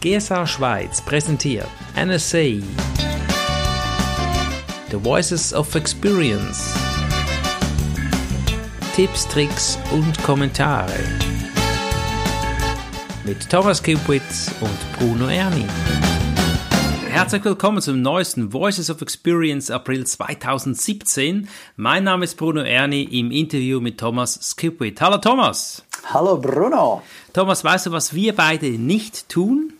GSA Schweiz präsentiert NSA The Voices of Experience Tipps, Tricks und Kommentare mit Thomas Kupitz und Bruno Erni. Herzlich willkommen zum neuesten Voices of Experience April 2017. Mein Name ist Bruno Erni im Interview mit Thomas Skipwith. Hallo Thomas. Hallo Bruno. Thomas, weißt du, was wir beide nicht tun?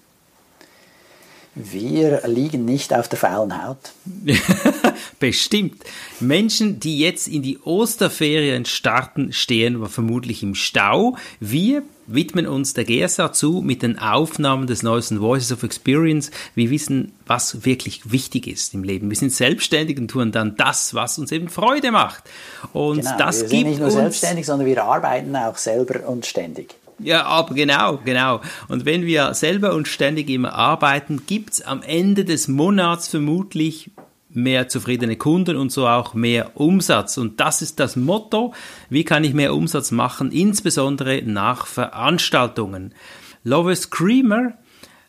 Wir liegen nicht auf der faulen Haut. Bestimmt. Menschen, die jetzt in die Osterferien starten, stehen vermutlich im Stau. Wir widmen uns der GSA zu mit den Aufnahmen des neuesten Voices of Experience. Wir wissen, was wirklich wichtig ist im Leben. Wir sind selbstständig und tun dann das, was uns eben Freude macht. Und genau, das wir gibt sind nicht nur uns selbstständig, sondern wir arbeiten auch selber und ständig. Ja, aber genau, genau. Und wenn wir selber und ständig immer arbeiten, gibt's am Ende des Monats vermutlich mehr zufriedene Kunden und so auch mehr Umsatz. Und das ist das Motto. Wie kann ich mehr Umsatz machen, insbesondere nach Veranstaltungen? Lovis Creamer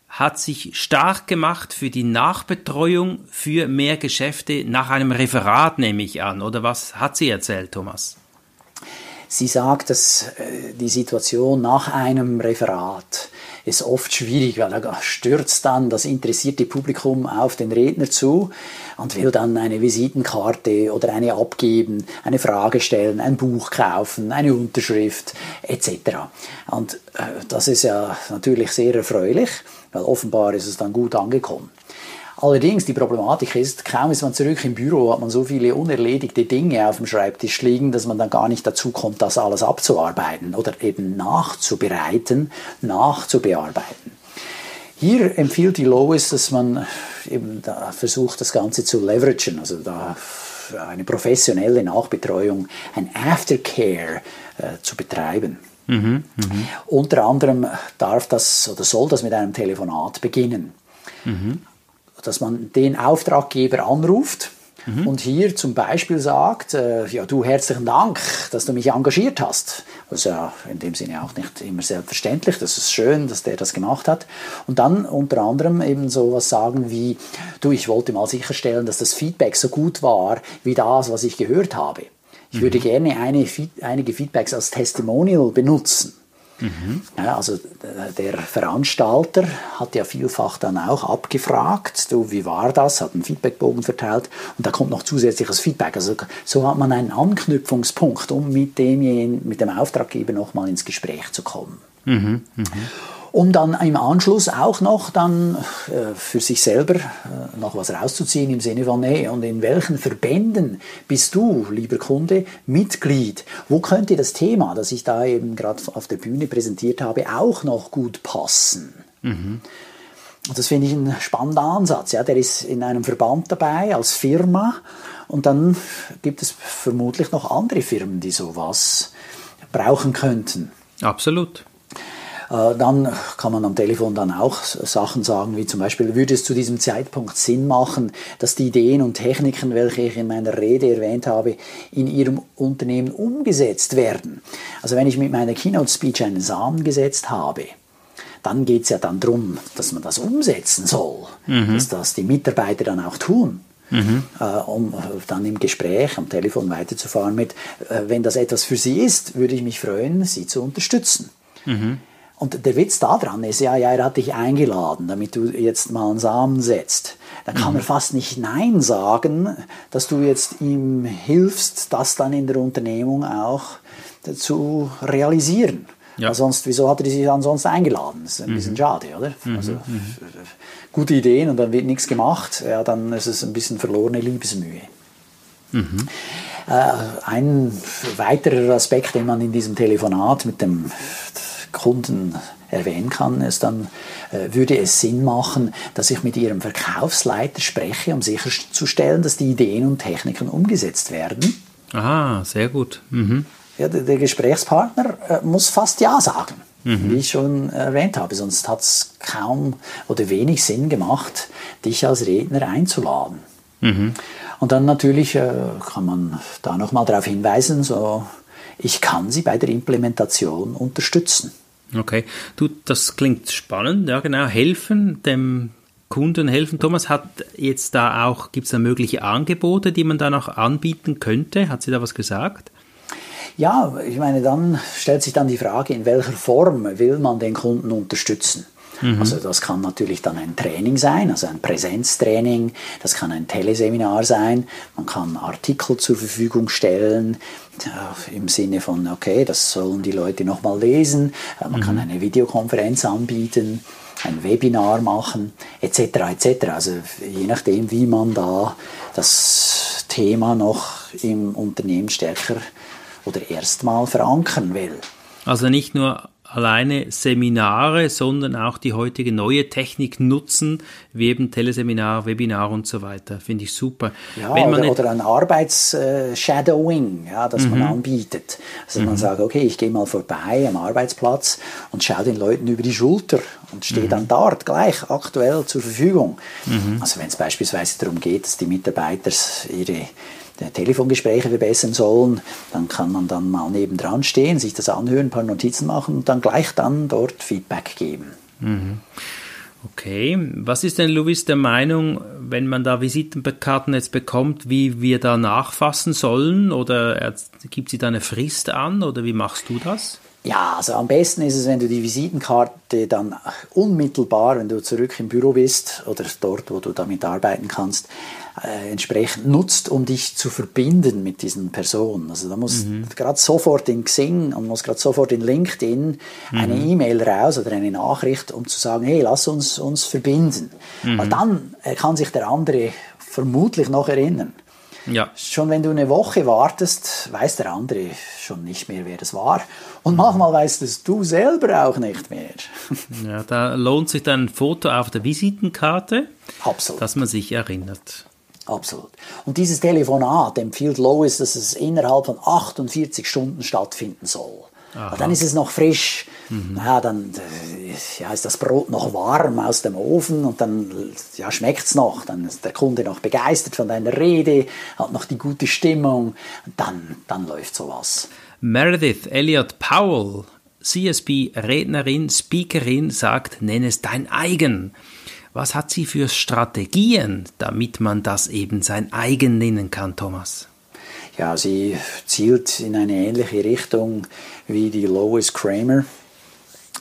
hat sich stark gemacht für die Nachbetreuung für mehr Geschäfte nach einem Referat, nehme ich an. Oder was hat sie erzählt, Thomas? Sie sagt, dass äh, die Situation nach einem Referat ist oft schwierig, weil da stürzt dann das interessierte Publikum auf den Redner zu und will dann eine Visitenkarte oder eine abgeben, eine Frage stellen, ein Buch kaufen, eine Unterschrift etc. Und äh, das ist ja natürlich sehr erfreulich, weil offenbar ist es dann gut angekommen. Allerdings, die Problematik ist, kaum ist man zurück im Büro, hat man so viele unerledigte Dinge auf dem Schreibtisch liegen, dass man dann gar nicht dazu kommt, das alles abzuarbeiten oder eben nachzubereiten, nachzubearbeiten. Hier empfiehlt die Lois, dass man eben da versucht, das Ganze zu leveragen, also da eine professionelle Nachbetreuung, ein Aftercare äh, zu betreiben. Mhm, mh. Unter anderem darf das oder soll das mit einem Telefonat beginnen. Mhm dass man den Auftraggeber anruft mhm. und hier zum Beispiel sagt, äh, ja du herzlichen Dank, dass du mich engagiert hast. Das ist ja in dem Sinne auch nicht immer selbstverständlich, das ist schön, dass der das gemacht hat. Und dann unter anderem eben so was sagen wie, du, ich wollte mal sicherstellen, dass das Feedback so gut war wie das, was ich gehört habe. Ich mhm. würde gerne eine, einige Feedbacks als Testimonial benutzen. Mhm. Also der Veranstalter hat ja vielfach dann auch abgefragt, du, wie war das, hat einen Feedbackbogen verteilt und da kommt noch zusätzliches Feedback. Also so hat man einen Anknüpfungspunkt, um mit dem, mit dem Auftraggeber nochmal ins Gespräch zu kommen. Mhm. Mhm um dann im Anschluss auch noch dann äh, für sich selber äh, noch was rauszuziehen im Sinne von, nee, und in welchen Verbänden bist du, lieber Kunde, Mitglied? Wo könnte das Thema, das ich da eben gerade auf der Bühne präsentiert habe, auch noch gut passen? Mhm. Und das finde ich ein spannender Ansatz. Ja, der ist in einem Verband dabei als Firma und dann gibt es vermutlich noch andere Firmen, die sowas brauchen könnten. Absolut. Äh, dann kann man am Telefon dann auch Sachen sagen, wie zum Beispiel, würde es zu diesem Zeitpunkt Sinn machen, dass die Ideen und Techniken, welche ich in meiner Rede erwähnt habe, in Ihrem Unternehmen umgesetzt werden. Also wenn ich mit meiner Keynote-Speech einen Samen gesetzt habe, dann geht es ja dann darum, dass man das umsetzen soll, mhm. dass das die Mitarbeiter dann auch tun. Mhm. Äh, um dann im Gespräch am Telefon weiterzufahren mit, äh, wenn das etwas für Sie ist, würde ich mich freuen, Sie zu unterstützen. Mhm. Und der Witz daran ist ja, ja, er hat dich eingeladen, damit du jetzt mal einen Samen setzt. Dann kann mhm. er fast nicht Nein sagen, dass du jetzt ihm hilfst, das dann in der Unternehmung auch zu realisieren. Ja. sonst, wieso hat er sich ansonsten eingeladen? Das ist ein mhm. bisschen schade, oder? Mhm. Also, mhm. gute Ideen und dann wird nichts gemacht, ja, dann ist es ein bisschen verlorene Liebesmühe. Mhm. Äh, ein weiterer Aspekt, den man in diesem Telefonat mit dem Kunden erwähnen kann, ist dann, äh, würde es Sinn machen, dass ich mit Ihrem Verkaufsleiter spreche, um sicherzustellen, dass die Ideen und Techniken umgesetzt werden. Ah, sehr gut. Mhm. Ja, der, der, Gesprächspartner äh, muss fast Ja sagen, mhm. wie ich schon erwähnt habe, sonst hat es kaum oder wenig Sinn gemacht, dich als Redner einzuladen. Mhm. Und dann natürlich äh, kann man da nochmal darauf hinweisen, so, ich kann Sie bei der Implementation unterstützen. Okay, du, das klingt spannend, ja genau, helfen dem Kunden helfen. Thomas, hat jetzt da auch, gibt es da mögliche Angebote, die man da noch anbieten könnte? Hat sie da was gesagt? Ja, ich meine, dann stellt sich dann die Frage, in welcher Form will man den Kunden unterstützen? Mhm. Also das kann natürlich dann ein Training sein, also ein Präsenztraining, das kann ein Teleseminar sein, man kann Artikel zur Verfügung stellen, im Sinne von, okay, das sollen die Leute nochmal lesen, man mhm. kann eine Videokonferenz anbieten, ein Webinar machen, etc. etc. Also je nachdem, wie man da das Thema noch im Unternehmen stärker oder erstmal verankern will. Also nicht nur alleine Seminare, sondern auch die heutige neue Technik nutzen, wie eben Teleseminar, Webinar und so weiter. Finde ich super. Ja, oder, oder, ein Arbeitsshadowing, ja, das mhm. man anbietet. Also mhm. man sagt, okay, ich gehe mal vorbei am Arbeitsplatz und schaue den Leuten über die Schulter und stehe mhm. dann dort gleich aktuell zur Verfügung. Mhm. Also wenn es beispielsweise darum geht, dass die Mitarbeiter ihre Telefongespräche verbessern sollen, dann kann man dann mal nebendran stehen, sich das anhören, ein paar Notizen machen und dann gleich dann dort Feedback geben. Mhm. Okay, was ist denn Louis der Meinung, wenn man da Visitenkarten jetzt bekommt, wie wir da nachfassen sollen? Oder gibt sie da eine Frist an oder wie machst du das? Ja, also am besten ist es, wenn du die Visitenkarte dann unmittelbar, wenn du zurück im Büro bist oder dort, wo du damit arbeiten kannst, äh, entsprechend nutzt, um dich zu verbinden mit diesen Personen. Also da muss mhm. gerade sofort in Xing und muss gerade sofort in LinkedIn mhm. eine E-Mail raus oder eine Nachricht, um zu sagen, hey, lass uns uns verbinden. Mhm. Weil dann äh, kann sich der andere vermutlich noch erinnern. Ja. Schon wenn du eine Woche wartest, weiß der andere schon nicht mehr, wer das war. Und manchmal weißt es du selber auch nicht mehr. Ja, da lohnt sich dann ein Foto auf der Visitenkarte, Absolut. dass man sich erinnert. Absolut. Und dieses Telefonat empfiehlt Lois, dass es innerhalb von 48 Stunden stattfinden soll. Dann ist es noch frisch. Mhm. Ja, dann ja, ist das Brot noch warm aus dem Ofen und dann ja, schmeckt es noch. Dann ist der Kunde noch begeistert von deiner Rede, hat noch die gute Stimmung. Dann, dann läuft sowas. Meredith Elliott Powell, CSB-Rednerin, Speakerin, sagt, nenn es dein eigen. Was hat sie für Strategien, damit man das eben sein eigen nennen kann, Thomas? Ja, sie zielt in eine ähnliche Richtung wie die Lois Kramer.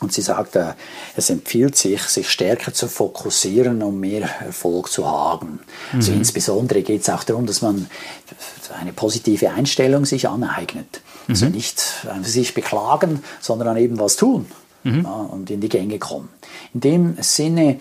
Und sie sagt, äh, es empfiehlt sich, sich stärker zu fokussieren, um mehr Erfolg zu haben. Also mhm. Also insbesondere geht es auch darum, dass man eine positive Einstellung sich aneignet. Also mhm. nicht sich beklagen, sondern dann eben was tun mhm. ja, und in die Gänge kommen. In dem Sinne,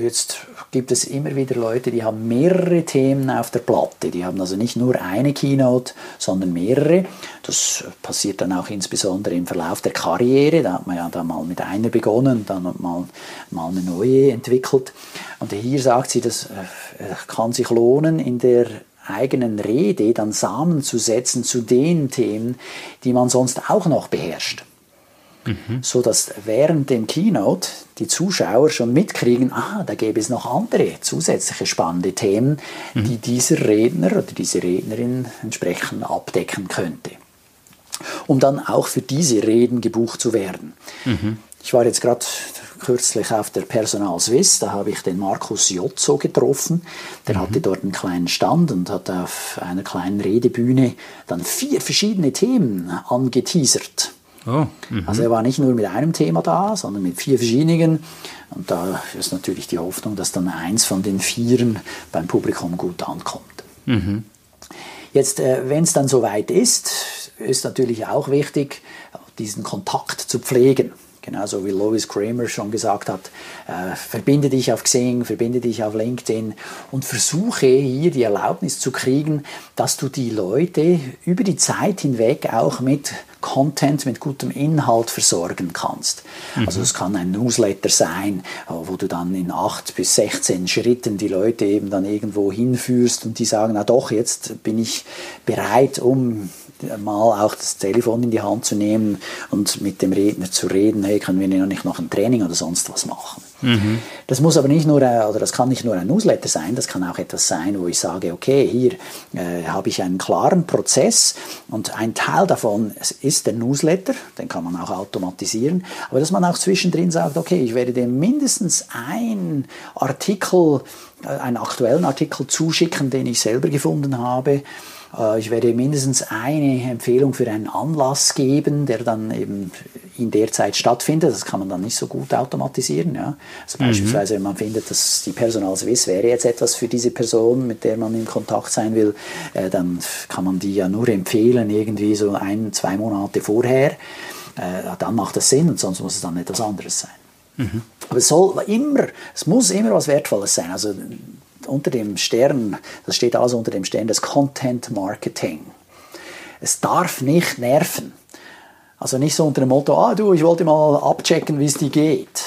jetzt gibt es immer wieder Leute, die haben mehrere Themen auf der Platte. Die haben also nicht nur eine Keynote, sondern mehrere. Das passiert dann auch insbesondere im Verlauf der Karriere. Da hat man ja dann mal mit einer begonnen, dann mal, mal eine neue entwickelt. Und hier sagt sie, das äh, kann sich lohnen, in der eigenen Rede dann Samen zu setzen zu den Themen, die man sonst auch noch beherrscht mhm. so dass während dem Keynote die Zuschauer schon mitkriegen, ah, da gäbe es noch andere zusätzliche spannende Themen, mhm. die dieser Redner oder diese Rednerin entsprechend abdecken könnte. Um dann auch für diese Reden gebucht zu werden. Mhm. Ich war jetzt gerade kürzlich auf der Personal Swiss, da habe ich den Markus Jotzo getroffen. Der mhm. hatte dort einen kleinen Stand und hat auf einer kleinen Redebühne dann vier verschiedene Themen angeteasert. Oh, also er war nicht nur mit einem Thema da, sondern mit vier verschiedenen. Und da ist natürlich die Hoffnung, dass dann eins von den vieren beim Publikum gut ankommt. Mhm. Jetzt, äh, wenn es dann soweit ist, ist natürlich auch wichtig, diesen Kontakt zu pflegen. Genauso wie Lois Kramer schon gesagt hat, äh, verbinde dich auf Xing, verbinde dich auf LinkedIn und versuche hier die Erlaubnis zu kriegen, dass du die Leute über die Zeit hinweg auch mit Content, mit gutem Inhalt versorgen kannst. Mhm. Also es kann ein Newsletter sein, wo du dann in 8 bis 16 Schritten die Leute eben dann irgendwo hinführst und die sagen, na doch, jetzt bin ich bereit, um mal auch das Telefon in die Hand zu nehmen und mit dem Redner zu reden, hey, können wir nicht noch ein Training oder sonst was machen. Mhm. Das muss aber nicht nur, oder das kann nicht nur ein Newsletter sein, das kann auch etwas sein, wo ich sage, okay, hier äh, habe ich einen klaren Prozess und ein Teil davon ist der Newsletter, den kann man auch automatisieren, aber dass man auch zwischendrin sagt, okay, ich werde dem mindestens ein Artikel, äh, einen aktuellen Artikel zuschicken, den ich selber gefunden habe, ich werde mindestens eine Empfehlung für einen Anlass geben, der dann eben in der Zeit stattfindet. Das kann man dann nicht so gut automatisieren. Ja. Also mhm. beispielsweise, wenn man findet, dass die Personal Swiss wäre jetzt etwas für diese Person, mit der man in Kontakt sein will, äh, dann kann man die ja nur empfehlen, irgendwie so ein, zwei Monate vorher. Äh, dann macht das Sinn und sonst muss es dann etwas anderes sein. Mhm. Aber es soll immer, es muss immer was Wertvolles sein. Also unter dem Stern, das steht also unter dem Stern des Content Marketing. Es darf nicht nerven. Also nicht so unter dem Motto, ah du, ich wollte mal abchecken, wie es dir geht.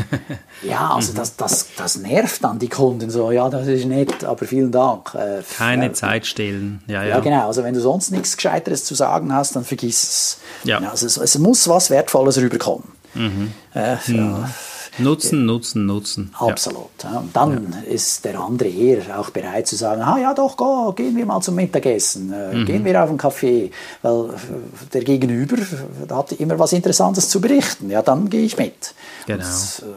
ja, also das, das, das nervt dann die Kunden so, ja, das ist nett, aber vielen Dank. Äh, Keine äh, Zeit stehlen. Ja, ja, ja. genau, also wenn du sonst nichts Gescheiteres zu sagen hast, dann vergiss es. Ja. ja also es, es, muss was Wertvolles rüberkommen. Mhm. Äh, mhm. Nutzen, nutzen, nutzen. Absolut. Ja. Und dann ja. ist der andere eher auch bereit zu sagen, ah ja doch, go, gehen wir mal zum Mittagessen, äh, mhm. gehen wir auf einen Kaffee, weil der Gegenüber hat immer was Interessantes zu berichten. Ja, dann gehe ich mit. Genau. Und, äh,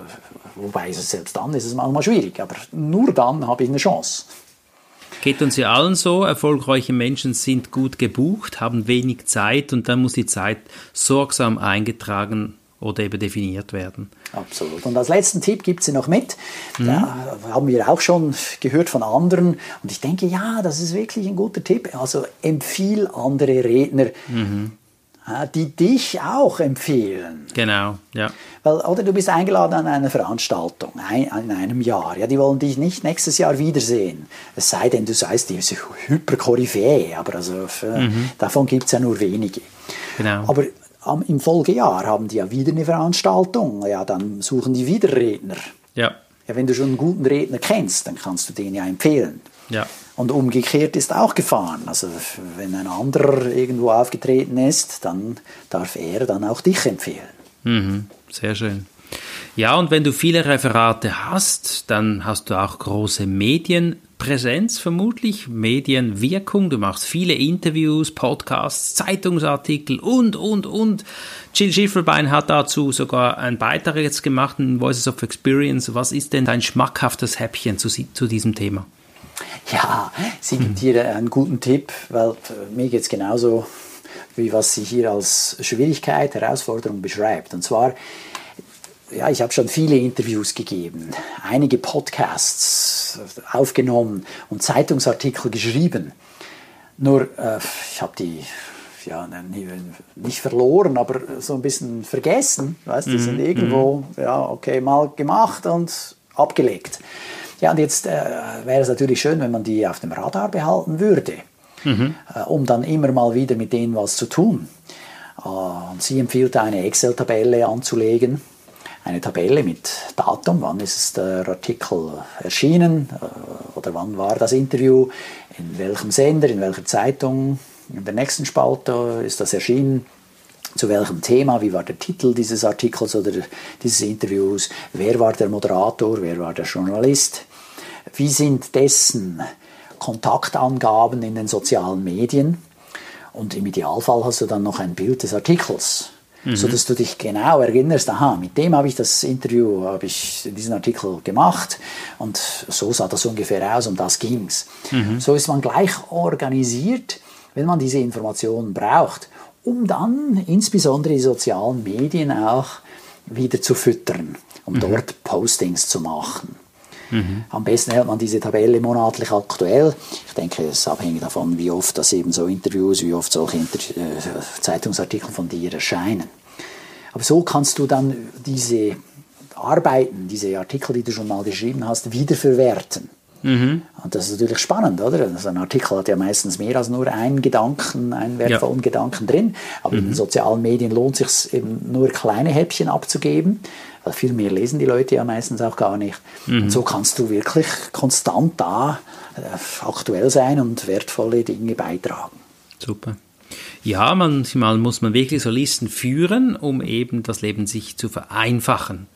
wobei selbst dann ist es manchmal schwierig, aber nur dann habe ich eine Chance. Geht uns ja allen so. Erfolgreiche Menschen sind gut gebucht, haben wenig Zeit und dann muss die Zeit sorgsam eingetragen oder eben definiert werden. Absolut. Und als letzten Tipp gibt sie noch mit. Mhm. Da haben wir auch schon gehört von anderen. Und ich denke, ja, das ist wirklich ein guter Tipp. Also empfiehl andere Redner. Mhm die dich auch empfehlen. Genau, ja. Weil, oder du bist eingeladen an eine Veranstaltung ein, in einem Jahr. Ja, die wollen dich nicht nächstes Jahr wiedersehen. Es sei denn, du seist die Hyperkoryphäe, aber also, mhm. davon gibt es ja nur wenige. Genau. Aber im Folgejahr haben die ja wieder eine Veranstaltung, ja, dann suchen die wieder Redner. Ja. ja. Wenn du schon einen guten Redner kennst, dann kannst du den ja empfehlen. Ja. Und umgekehrt ist auch gefahren. Also wenn ein anderer irgendwo aufgetreten ist, dann darf er dann auch dich empfehlen. Mhm. Sehr schön. Ja, und wenn du viele Referate hast, dann hast du auch große Medienpräsenz vermutlich, Medienwirkung. Du machst viele Interviews, Podcasts, Zeitungsartikel und, und, und. Jill Schiffelbein hat dazu sogar einen Beitrag jetzt gemacht in Voices of Experience. Was ist denn dein schmackhaftes Häppchen zu, zu diesem Thema? Ja, sie gibt hier einen guten Tipp, weil mir geht es genauso, wie was sie hier als Schwierigkeit, Herausforderung beschreibt. Und zwar, ja, ich habe schon viele Interviews gegeben, einige Podcasts aufgenommen und Zeitungsartikel geschrieben. Nur, äh, ich habe die ja, nicht verloren, aber so ein bisschen vergessen. Weißt, die sind mhm, irgendwo, mhm. ja, okay, mal gemacht und abgelegt. Ja, und jetzt äh, wäre es natürlich schön, wenn man die auf dem Radar behalten würde, mhm. äh, um dann immer mal wieder mit denen was zu tun. Äh, und sie empfiehlt eine Excel-Tabelle anzulegen eine Tabelle mit Datum, wann ist der Artikel erschienen? Äh, oder wann war das Interview, in welchem Sender, in welcher Zeitung, in der nächsten Spalte ist das erschienen, zu welchem Thema, wie war der Titel dieses Artikels oder dieses Interviews, wer war der Moderator, wer war der Journalist, wie sind dessen Kontaktangaben in den sozialen Medien? Und im Idealfall hast du dann noch ein Bild des Artikels mhm. sodass du dich genau erinnerst, aha, mit dem habe ich das Interview, habe ich diesen Artikel gemacht und so sah das ungefähr aus, um das ging es. Mhm. So ist man gleich organisiert, wenn man diese Informationen braucht, um dann insbesondere die sozialen Medien auch wieder zu füttern, um mhm. dort Postings zu machen. Mhm. Am besten hält man diese Tabelle monatlich aktuell. Ich denke, es ist abhängig davon, wie oft das eben so Interviews, wie oft solche Inter äh, Zeitungsartikel von dir erscheinen. Aber so kannst du dann diese Arbeiten, diese Artikel, die du schon mal geschrieben hast, wiederverwerten. Mhm. Und das ist natürlich spannend, oder? Also ein Artikel hat ja meistens mehr als nur einen Gedanken, einen wertvollen ja. Gedanken drin. Aber mhm. in den mhm. sozialen Medien lohnt es sich eben nur kleine Häppchen abzugeben. Weil viel mehr lesen die Leute ja meistens auch gar nicht. Mhm. Und so kannst du wirklich konstant da äh, aktuell sein und wertvolle Dinge beitragen. Super. Ja, manchmal muss man wirklich so Listen führen, um eben das Leben sich zu vereinfachen.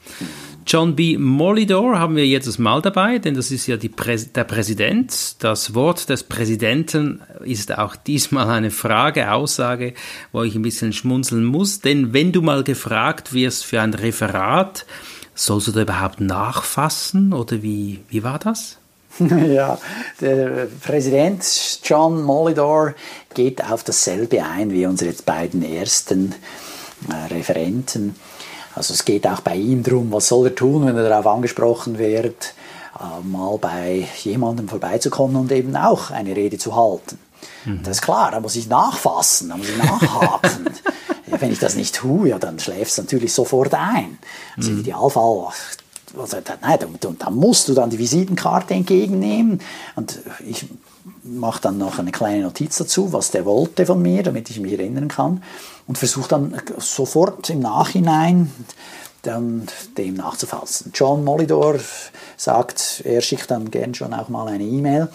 John B. Molidor haben wir jedes Mal dabei, denn das ist ja Prä der Präsident. Das Wort des Präsidenten ist auch diesmal eine Frage, Aussage, wo ich ein bisschen schmunzeln muss. Denn wenn du mal gefragt wirst für ein Referat, sollst du da überhaupt nachfassen oder wie, wie war das? ja, der Präsident John Molidor geht auf dasselbe ein wie unsere beiden ersten äh, Referenten. Also es geht auch bei ihm darum, was soll er tun, wenn er darauf angesprochen wird, äh, mal bei jemandem vorbeizukommen und eben auch eine Rede zu halten. Mhm. Das ist klar, da muss ich nachfassen, da muss ich nachhaken. wenn ich das nicht tue, ja, dann schläft es natürlich sofort ein. Also mhm. im Idealfall also, nein, dann, dann musst du dann die Visitenkarte entgegennehmen und ich mache dann noch eine kleine Notiz dazu, was der wollte von mir, damit ich mich erinnern kann und versuche dann sofort im Nachhinein dann dem nachzufassen. John Molidor sagt, er schickt dann gern schon auch mal eine E-Mail.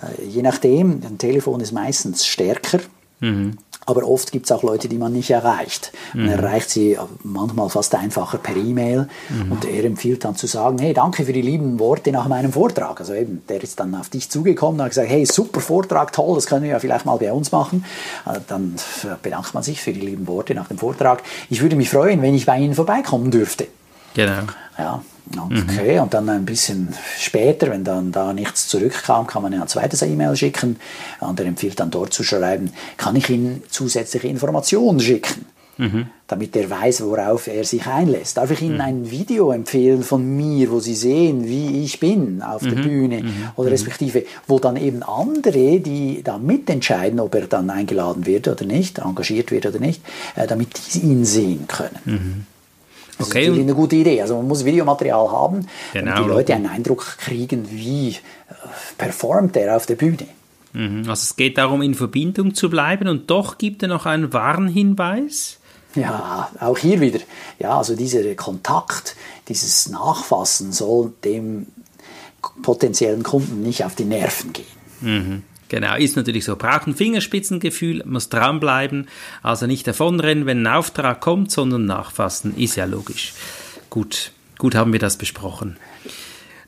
Äh, je nachdem, ein Telefon ist meistens stärker. Mhm. Aber oft gibt es auch Leute, die man nicht erreicht. Man mhm. erreicht sie manchmal fast einfacher per E-Mail. Mhm. Und er empfiehlt dann zu sagen, hey, danke für die lieben Worte nach meinem Vortrag. Also eben, der ist dann auf dich zugekommen und hat gesagt, hey, super Vortrag, toll, das können wir ja vielleicht mal bei uns machen. Äh, dann bedankt man sich für die lieben Worte nach dem Vortrag. Ich würde mich freuen, wenn ich bei Ihnen vorbeikommen dürfte. Genau. Ja, okay. Mhm. Und dann ein bisschen später, wenn dann da nichts zurückkam, kann man ja ein zweites E-Mail schicken. Und er empfiehlt dann dort zu schreiben, kann ich Ihnen zusätzliche Informationen schicken? Mhm. damit er weiß, worauf er sich einlässt. Darf ich Ihnen mhm. ein Video empfehlen von mir, wo Sie sehen, wie ich bin auf der mhm. Bühne mhm. oder mhm. respektive, wo dann eben andere, die da mitentscheiden, ob er dann eingeladen wird oder nicht, engagiert wird oder nicht, äh, damit die ihn sehen können. Das okay. ist natürlich eine gute Idee. Also man muss Videomaterial haben, genau. damit die Leute einen Eindruck kriegen, wie äh, performt er auf der Bühne. Mhm. Also es geht darum, in Verbindung zu bleiben und doch gibt er noch einen Warnhinweis. Ja, auch hier wieder. Ja, also dieser Kontakt, dieses Nachfassen soll dem potenziellen Kunden nicht auf die Nerven gehen. Mhm. Genau, ist natürlich so. Braucht ein Fingerspitzengefühl, muss dranbleiben, also nicht davonrennen, wenn ein Auftrag kommt, sondern nachfassen, ist ja logisch. Gut, gut haben wir das besprochen.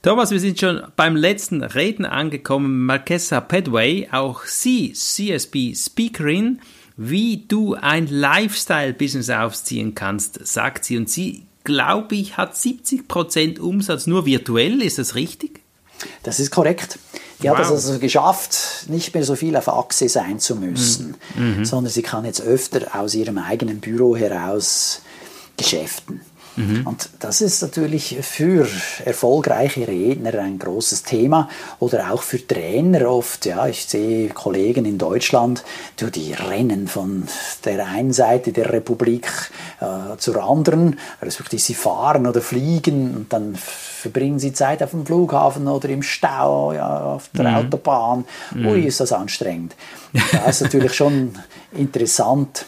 Thomas, wir sind schon beim letzten Reden angekommen. Marquesa Padway, auch sie, CSB Speakerin, wie du ein Lifestyle-Business aufziehen kannst, sagt sie. Und sie, glaube ich, hat 70% Umsatz nur virtuell. Ist das richtig? Das ist korrekt. Die wow. hat es also geschafft, nicht mehr so viel auf Achse sein zu müssen, mhm. mhm. sondern sie kann jetzt öfter aus ihrem eigenen Büro heraus geschäften. Mhm. Und das ist natürlich für erfolgreiche Redner ein großes Thema oder auch für Trainer oft. Ja, ich sehe Kollegen in Deutschland, die rennen von der einen Seite der Republik äh, zur anderen, respektive sie fahren oder fliegen und dann verbringen sie Zeit auf dem Flughafen oder im Stau, ja, auf der mhm. Autobahn. Ui, mhm. ist das anstrengend. Das ist natürlich schon interessant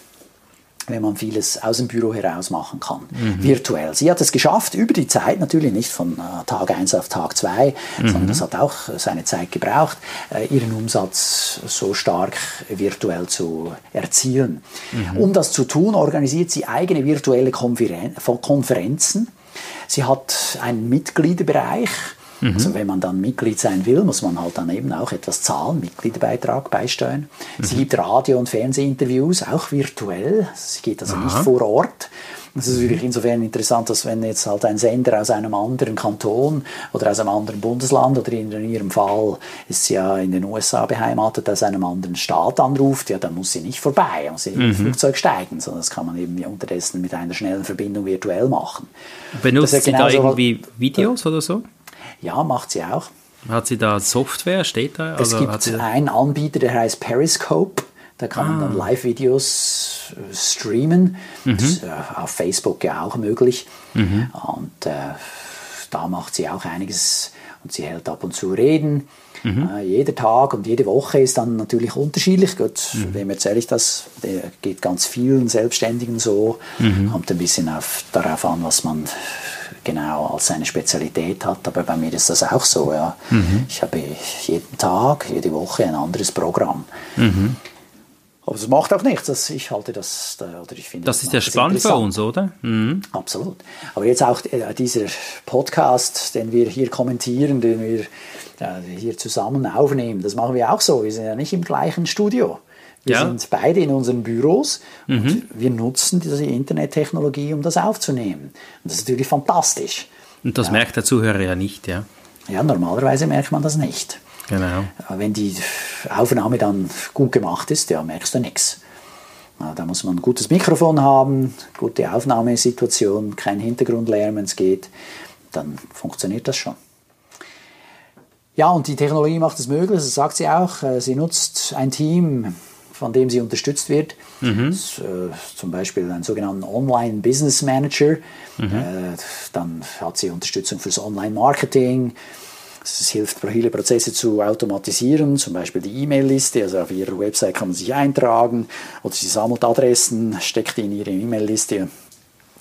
wenn man vieles aus dem Büro heraus machen kann, mhm. virtuell. Sie hat es geschafft, über die Zeit, natürlich nicht von äh, Tag 1 auf Tag 2, mhm. sondern das hat auch seine Zeit gebraucht, äh, ihren Umsatz so stark virtuell zu erzielen. Mhm. Um das zu tun, organisiert sie eigene virtuelle Konferen Konferenzen. Sie hat einen Mitgliederbereich, Mhm. Also wenn man dann Mitglied sein will, muss man halt dann eben auch etwas zahlen, Mitgliederbeitrag beisteuern. Mhm. Sie gibt Radio- und Fernsehinterviews, auch virtuell. Sie geht also Aha. nicht vor Ort. Das ist natürlich insofern interessant, dass wenn jetzt halt ein Sender aus einem anderen Kanton oder aus einem anderen Bundesland oder in ihrem Fall ist sie ja in den USA beheimatet, aus einem anderen Staat anruft, ja, dann muss sie nicht vorbei, muss sie mhm. in ein Flugzeug steigen, sondern das kann man eben unterdessen mit einer schnellen Verbindung virtuell machen. Benutzt ja sie da irgendwie Videos oder so? Ja, macht sie auch. Hat sie da Software? Steht da? Es also gibt einen Anbieter, der heißt Periscope. Da kann ah. man dann. Live-Videos äh, streamen. Mhm. Das ist äh, auf Facebook ja auch möglich. Mhm. Und äh, da macht sie auch einiges und sie hält ab und zu Reden. Mhm. Äh, jeder Tag und jede Woche ist dann natürlich unterschiedlich. Gut, mhm. wem erzähle ich das? Der geht ganz vielen Selbstständigen so. Mhm. Kommt ein bisschen auf, darauf an, was man genau als seine Spezialität hat. Aber bei mir ist das auch so. Ja. Mhm. Ich habe jeden Tag, jede Woche ein anderes Programm. Mhm. Aber es macht auch nichts. Das, ich halte das, oder ich finde das, das ist ja spannend für uns, oder? Mhm. Absolut. Aber jetzt auch äh, dieser Podcast, den wir hier kommentieren, den wir äh, hier zusammen aufnehmen, das machen wir auch so. Wir sind ja nicht im gleichen Studio. Wir ja. sind beide in unseren Büros mhm. und wir nutzen diese Internettechnologie, um das aufzunehmen. Und das ist natürlich fantastisch. Und das ja. merkt der Zuhörer ja nicht, ja? Ja, normalerweise merkt man das nicht. Genau. Wenn die Aufnahme dann gut gemacht ist, ja, merkst du nichts. Da muss man ein gutes Mikrofon haben, gute Aufnahmesituation, kein Hintergrundlärm, wenn es geht, dann funktioniert das schon. Ja, und die Technologie macht es möglich, das sagt sie auch. Äh, sie nutzt ein Team, von dem sie unterstützt wird. Mhm. Das, äh, zum Beispiel einen sogenannten Online Business Manager. Mhm. Äh, dann hat sie Unterstützung fürs Online-Marketing. Es hilft, viele Prozesse zu automatisieren, zum Beispiel die E-Mail-Liste. Also auf ihrer Website kann man sich eintragen oder sie sammelt Adressen, steckt die in ihre E-Mail-Liste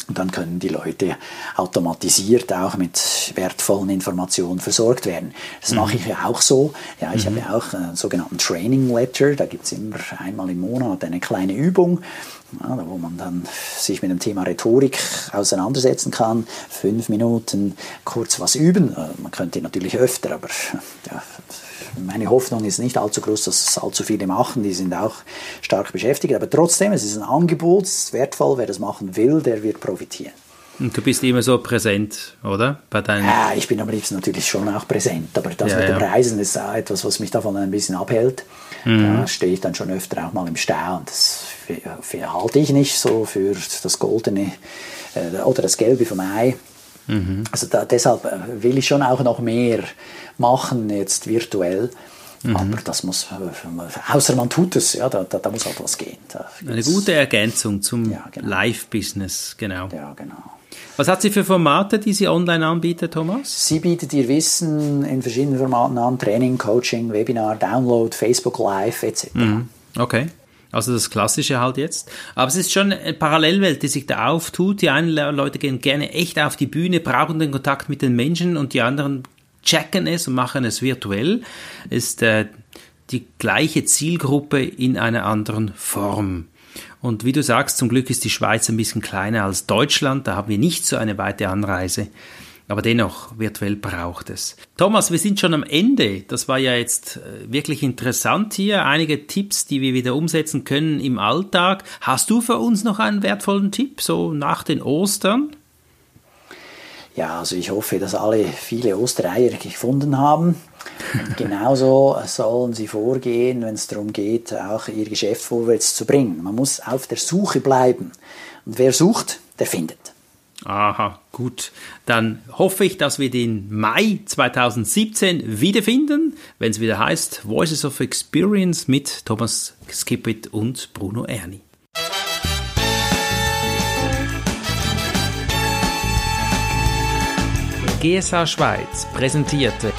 und dann können die Leute automatisiert auch mit wertvollen Informationen versorgt werden. Das mhm. mache ich ja auch so. Ja, ich mhm. habe ja auch einen sogenannten Training Letter. Da gibt es immer einmal im Monat eine kleine Übung, ja, wo man dann sich mit dem Thema Rhetorik auseinandersetzen kann. Fünf Minuten kurz was üben. Äh, man könnte natürlich öfter, aber ja, meine Hoffnung ist nicht allzu groß, dass es allzu viele machen. Die sind auch stark beschäftigt. Aber trotzdem, es ist ein Angebot, es ist wertvoll. Wer das machen will, der wird profitieren. Und du bist immer so präsent, oder? Bei deinen ja, ich bin am liebsten natürlich schon auch präsent, aber das ja, mit dem Reisen ist auch etwas, was mich davon ein bisschen abhält. Mhm. Da stehe ich dann schon öfter auch mal im Stau und das halte ich nicht so für das Goldene äh, oder das Gelbe vom Ei. Mhm. Also da, deshalb äh, will ich schon auch noch mehr machen jetzt virtuell. Mhm. Aber das muss, außer man tut es, ja, da, da, da muss halt was gehen. Eine gute Ergänzung zum ja, genau. Live-Business, genau. Ja, genau. Was hat sie für Formate, die sie online anbietet, Thomas? Sie bietet ihr Wissen in verschiedenen Formaten an: Training, Coaching, Webinar, Download, Facebook Live etc. Mhm. Okay. Also das Klassische halt jetzt. Aber es ist schon eine Parallelwelt, die sich da auftut. Die einen Leute gehen gerne echt auf die Bühne, brauchen den Kontakt mit den Menschen und die anderen checken es und machen es virtuell. Ist äh, die gleiche Zielgruppe in einer anderen Form. Und wie du sagst, zum Glück ist die Schweiz ein bisschen kleiner als Deutschland. Da haben wir nicht so eine weite Anreise. Aber dennoch, virtuell braucht es. Thomas, wir sind schon am Ende. Das war ja jetzt äh, wirklich interessant hier. Einige Tipps, die wir wieder umsetzen können im Alltag. Hast du für uns noch einen wertvollen Tipp, so nach den Ostern? Ja, also ich hoffe, dass alle viele Ostereier gefunden haben. Und genauso sollen sie vorgehen, wenn es darum geht, auch ihr Geschäft vorwärts zu bringen. Man muss auf der Suche bleiben. Und wer sucht, der findet. Aha, gut. Dann hoffe ich, dass wir den Mai 2017 wiederfinden, wenn es wieder heißt Voices of Experience mit Thomas Skippit und Bruno Erni. GSA Schweiz präsentierte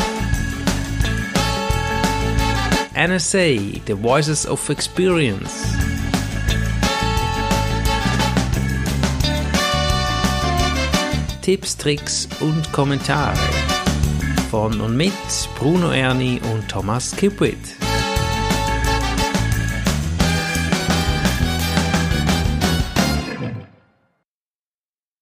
NSA, The Voices of Experience. Tipps, Tricks und Kommentare von und mit Bruno Erni und Thomas Kipwit.